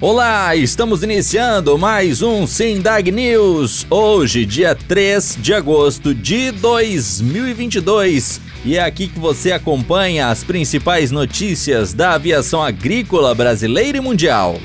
Olá, estamos iniciando mais um Sindag News. Hoje, dia 3 de agosto de 2022. E é aqui que você acompanha as principais notícias da aviação agrícola brasileira e mundial.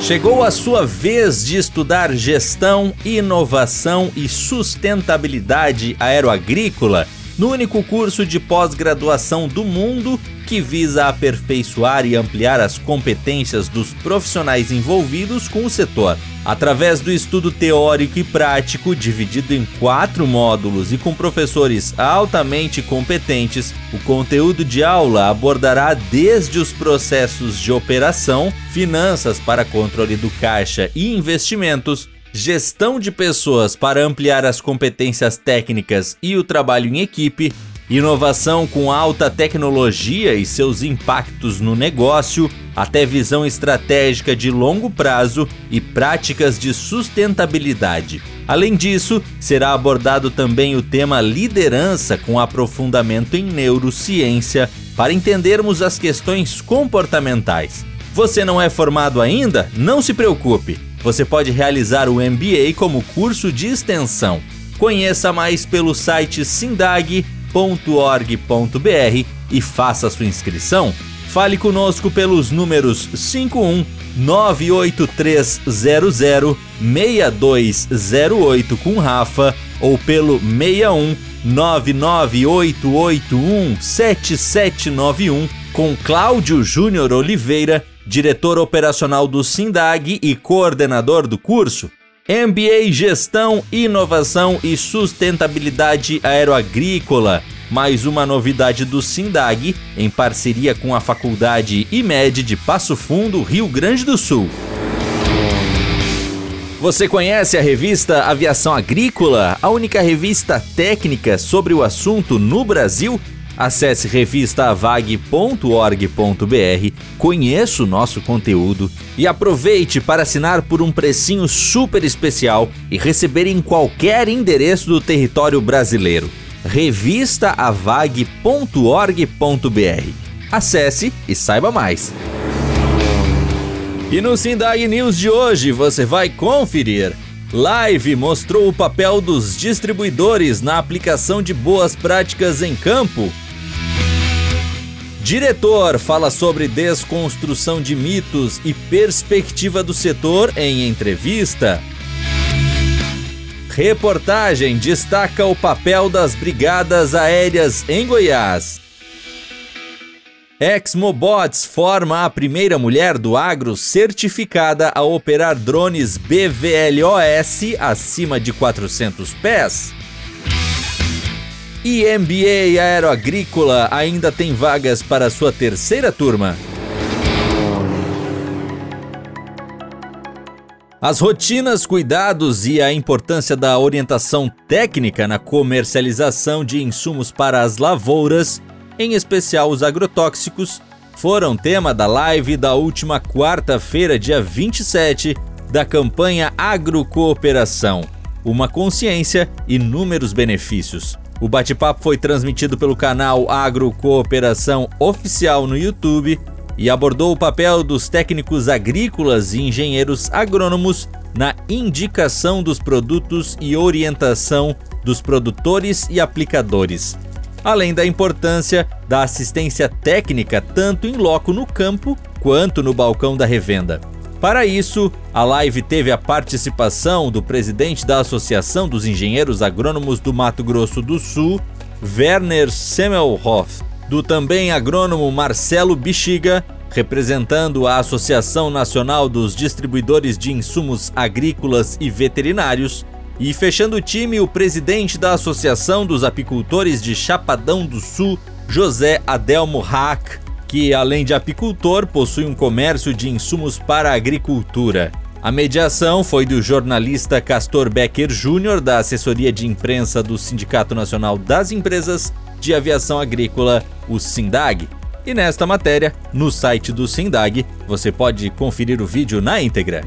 Chegou a sua vez de estudar gestão, inovação e sustentabilidade aeroagrícola no único curso de pós-graduação do mundo que visa aperfeiçoar e ampliar as competências dos profissionais envolvidos com o setor. Através do estudo teórico e prático, dividido em quatro módulos e com professores altamente competentes, o conteúdo de aula abordará desde os processos de operação, finanças para controle do caixa e investimentos, gestão de pessoas para ampliar as competências técnicas e o trabalho em equipe, inovação com alta tecnologia e seus impactos no negócio, até visão estratégica de longo prazo e práticas de sustentabilidade. Além disso, será abordado também o tema liderança com aprofundamento em neurociência para entendermos as questões comportamentais. Você não é formado ainda? Não se preocupe. Você pode realizar o MBA como curso de extensão. Conheça mais pelo site www.ecoagro.org.br e faça sua inscrição. Fale conosco pelos números 51 98300 6208 com Rafa ou pelo 61 99881 7791 com Cláudio Júnior Oliveira, diretor operacional do Sindag e coordenador do curso. MBA Gestão, Inovação e Sustentabilidade Aeroagrícola. Mais uma novidade do Sindag, em parceria com a Faculdade IMED de Passo Fundo, Rio Grande do Sul. Você conhece a revista Aviação Agrícola, a única revista técnica sobre o assunto no Brasil? Acesse revistaavag.org.br, conheça o nosso conteúdo e aproveite para assinar por um precinho super especial e receber em qualquer endereço do território brasileiro. revistaavag.org.br. Acesse e saiba mais. E no Sindag News de hoje você vai conferir. Live mostrou o papel dos distribuidores na aplicação de boas práticas em campo Diretor fala sobre desconstrução de mitos e perspectiva do setor em entrevista. Reportagem destaca o papel das brigadas aéreas em Goiás. Exmobots forma a primeira mulher do agro certificada a operar drones BVLOS acima de 400 pés. E MBA Aeroagrícola ainda tem vagas para sua terceira turma. As rotinas, cuidados e a importância da orientação técnica na comercialização de insumos para as lavouras, em especial os agrotóxicos, foram tema da live da última quarta-feira, dia 27, da campanha Agrocooperação. Uma consciência e inúmeros benefícios. O bate-papo foi transmitido pelo canal Agro Cooperação Oficial no YouTube e abordou o papel dos técnicos agrícolas e engenheiros agrônomos na indicação dos produtos e orientação dos produtores e aplicadores, além da importância da assistência técnica tanto em loco no campo quanto no balcão da revenda. Para isso, a live teve a participação do presidente da Associação dos Engenheiros Agrônomos do Mato Grosso do Sul, Werner Semmelhoff, do também agrônomo Marcelo Bexiga, representando a Associação Nacional dos Distribuidores de Insumos Agrícolas e Veterinários, e fechando o time, o presidente da Associação dos Apicultores de Chapadão do Sul, José Adelmo Hack, que, além de apicultor, possui um comércio de insumos para a agricultura. A mediação foi do jornalista Castor Becker Júnior, da assessoria de imprensa do Sindicato Nacional das Empresas de Aviação Agrícola, o SINDAG. E nesta matéria, no site do SINDAG, você pode conferir o vídeo na íntegra.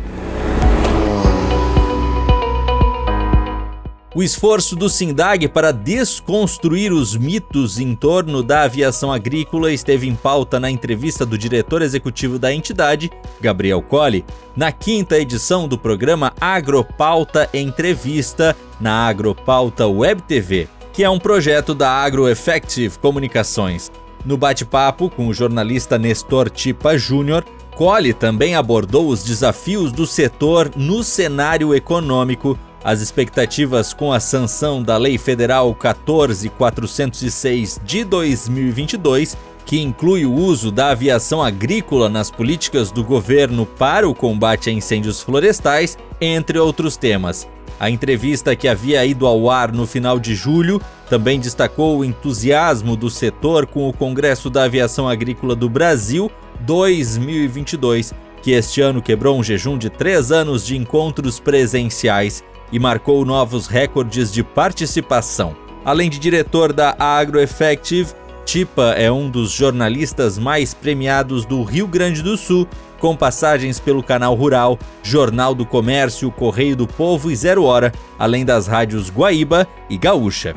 O esforço do SINDAG para desconstruir os mitos em torno da aviação agrícola esteve em pauta na entrevista do diretor executivo da entidade, Gabriel Colli, na quinta edição do programa Agropauta Entrevista na Agropauta Web TV, que é um projeto da AgroEffective Comunicações. No bate-papo com o jornalista Nestor Tipa Júnior, Colli também abordou os desafios do setor no cenário econômico as expectativas com a sanção da Lei Federal 14406 de 2022, que inclui o uso da aviação agrícola nas políticas do governo para o combate a incêndios florestais, entre outros temas. A entrevista que havia ido ao ar no final de julho também destacou o entusiasmo do setor com o Congresso da Aviação Agrícola do Brasil 2022, que este ano quebrou um jejum de três anos de encontros presenciais e marcou novos recordes de participação. Além de diretor da AgroEffective, Tipa é um dos jornalistas mais premiados do Rio Grande do Sul, com passagens pelo Canal Rural, Jornal do Comércio, Correio do Povo e Zero Hora, além das rádios Guaíba e Gaúcha.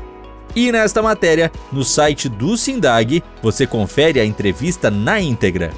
E nesta matéria, no site do Sindag, você confere a entrevista na íntegra.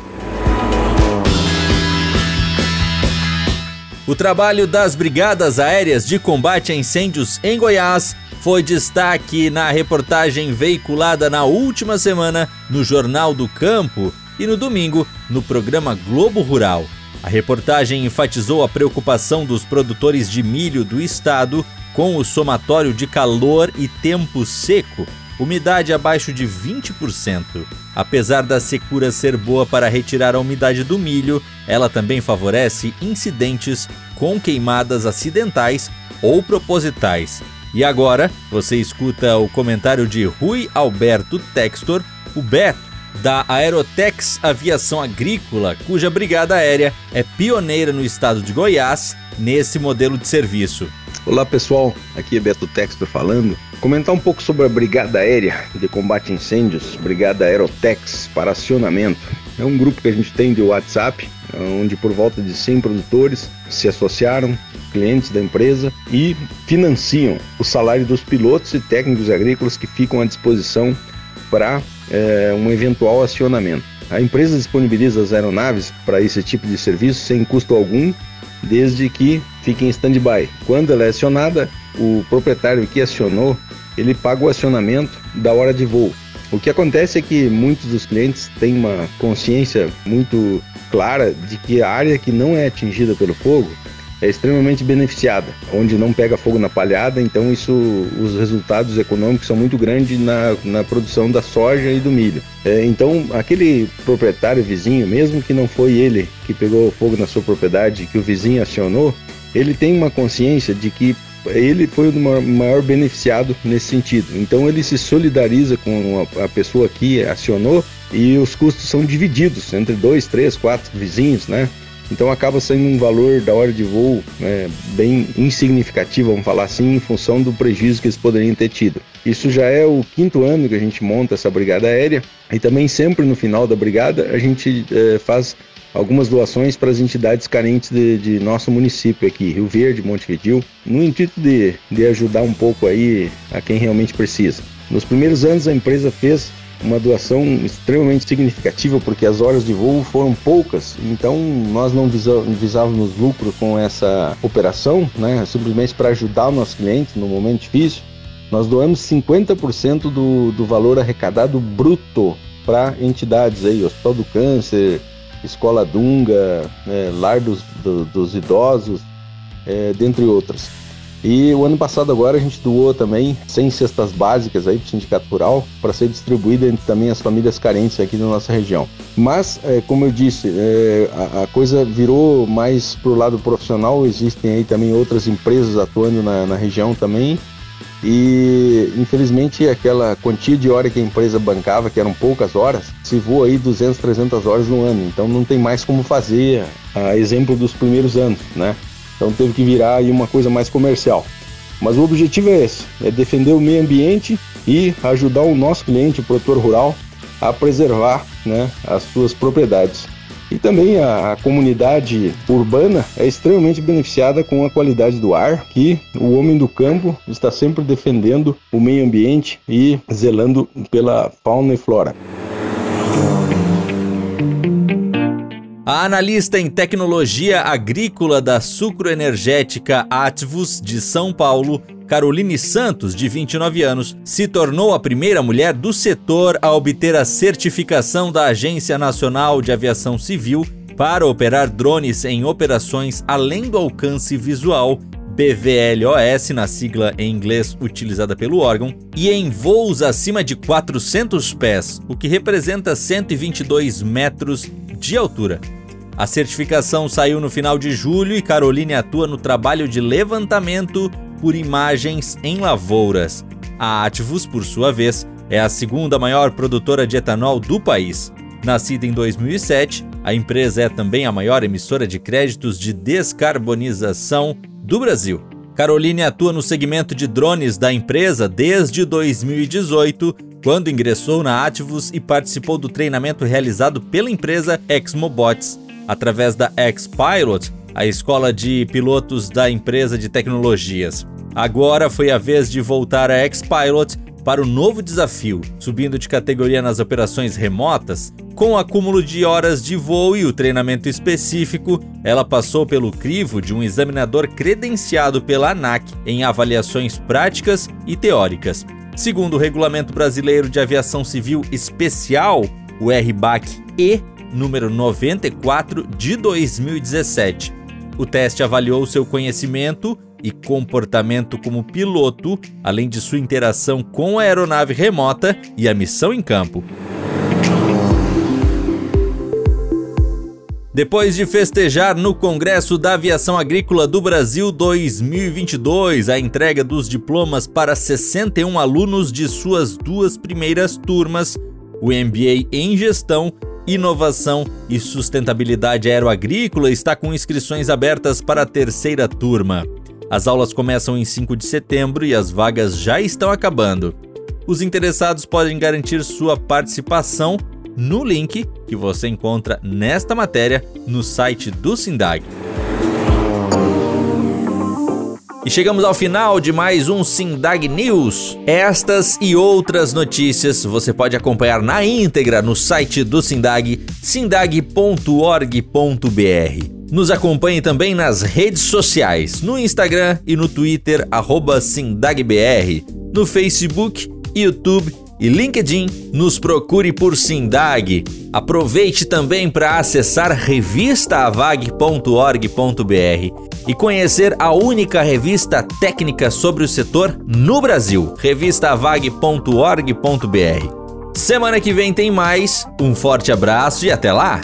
O trabalho das Brigadas Aéreas de Combate a Incêndios em Goiás foi destaque na reportagem veiculada na última semana no Jornal do Campo e no domingo no programa Globo Rural. A reportagem enfatizou a preocupação dos produtores de milho do estado com o somatório de calor e tempo seco umidade abaixo de 20%. Apesar da secura ser boa para retirar a umidade do milho, ela também favorece incidentes com queimadas acidentais ou propositais. E agora você escuta o comentário de Rui Alberto Textor, o Beto, da Aerotex Aviação Agrícola, cuja brigada aérea é pioneira no estado de Goiás nesse modelo de serviço. Olá pessoal, aqui é Beto Textor falando. Comentar um pouco sobre a Brigada Aérea de Combate a Incêndios, Brigada Aerotex para acionamento. É um grupo que a gente tem de WhatsApp, onde por volta de 100 produtores se associaram, clientes da empresa, e financiam o salário dos pilotos e técnicos agrícolas que ficam à disposição para é, um eventual acionamento. A empresa disponibiliza as aeronaves para esse tipo de serviço sem custo algum desde que fique em stand-by. Quando ela é acionada, o proprietário que acionou, ele paga o acionamento da hora de voo. O que acontece é que muitos dos clientes têm uma consciência muito clara de que a área que não é atingida pelo fogo é extremamente beneficiada, onde não pega fogo na palhada, então isso, os resultados econômicos são muito grandes na, na produção da soja e do milho. É, então, aquele proprietário vizinho, mesmo que não foi ele que pegou fogo na sua propriedade, que o vizinho acionou, ele tem uma consciência de que ele foi o maior beneficiado nesse sentido. Então ele se solidariza com a pessoa que acionou e os custos são divididos entre dois, três, quatro vizinhos, né? Então acaba sendo um valor da hora de voo né, bem insignificativo, vamos falar assim, em função do prejuízo que eles poderiam ter tido. Isso já é o quinto ano que a gente monta essa brigada aérea e também sempre no final da brigada a gente é, faz algumas doações para as entidades carentes de, de, nosso município aqui, Rio Verde, Montevidil, no intuito de, de ajudar um pouco aí a quem realmente precisa. Nos primeiros anos a empresa fez uma doação extremamente significativa porque as horas de voo foram poucas, então nós não visávamos lucro com essa operação, né? simplesmente para ajudar o nosso cliente no momento difícil. Nós doamos 50% do, do valor arrecadado bruto para entidades aí, Hospital do Câncer, Escola Dunga, né, Lar dos, do, dos Idosos, é, dentre outras. E o ano passado agora a gente doou também 100 cestas básicas aí para o Sindicato Rural para ser distribuída entre também as famílias carentes aqui da nossa região. Mas, é, como eu disse, é, a, a, coisa virou mais para o lado profissional, existem aí também outras empresas atuando na, na região também e infelizmente aquela quantia de hora que a empresa bancava, que eram poucas horas, se voa aí 200, 300 horas no ano. Então não tem mais como fazer, a exemplo dos primeiros anos, né? Então teve que virar aí uma coisa mais comercial. Mas o objetivo é esse, é defender o meio ambiente e ajudar o nosso cliente, o produtor rural, a preservar né, as suas propriedades. E também a, a, comunidade urbana é extremamente beneficiada com a qualidade do ar, que o homem do campo está sempre defendendo o meio ambiente e zelando pela fauna e flora. A analista em tecnologia agrícola da sucroenergética Atvus de São Paulo, Caroline Santos, de 29 anos, se tornou a primeira mulher do setor a obter a certificação da Agência Nacional de Aviação Civil para operar drones em operações além do alcance visual BVLOS, na sigla em inglês utilizada pelo órgão, e em voos acima de 400 pés, o que representa 122 metros de altura. A certificação saiu no final de julho e Caroline atua no trabalho de levantamento por imagens em lavouras. A Ativus, por sua vez, é a segunda maior produtora de etanol do país. Nascida em 2007, a empresa é também a maior emissora de créditos de descarbonização do Brasil. Caroline atua no segmento de drones da empresa desde 2018, quando ingressou na Ativus e participou do treinamento realizado pela empresa Exmobots através da X-Pilot, a escola de pilotos da empresa de tecnologias. Agora foi a vez de voltar a X-Pilot para o novo desafio, subindo de categoria nas operações remotas. Com o acúmulo de horas de voo e o treinamento específico, ela passou pelo crivo de um examinador credenciado pela ANAC em avaliações práticas e teóricas. Segundo o Regulamento Brasileiro de Aviação Civil Especial, o RBAC-E, número 94 de 2017. O teste avaliou seu conhecimento e comportamento como piloto, além de sua interação com a aeronave remota e a missão em campo. Depois de festejar no Congresso da Aviação Agrícola do Brasil 2022 a entrega dos diplomas para 61 alunos de suas duas primeiras turmas, o MBA em Gestão Inovação e Sustentabilidade Aeroagrícola está com inscrições abertas para a terceira turma. As aulas começam em 5 de setembro e as vagas já estão acabando. Os interessados podem garantir sua participação no link que você encontra nesta matéria no site do Sindag. E chegamos ao final de mais um Sindag News. Estas e outras notícias você pode acompanhar na íntegra no site do Sindag, sindag.org.br. Nos acompanhe também nas redes sociais, no Instagram e no Twitter, SindagBR, no Facebook, YouTube e LinkedIn, nos procure por Sindag. Aproveite também para acessar revistaavag.org.br e conhecer a única revista técnica sobre o setor no Brasil, revistavag.org.br. Semana que vem tem mais, um forte abraço e até lá!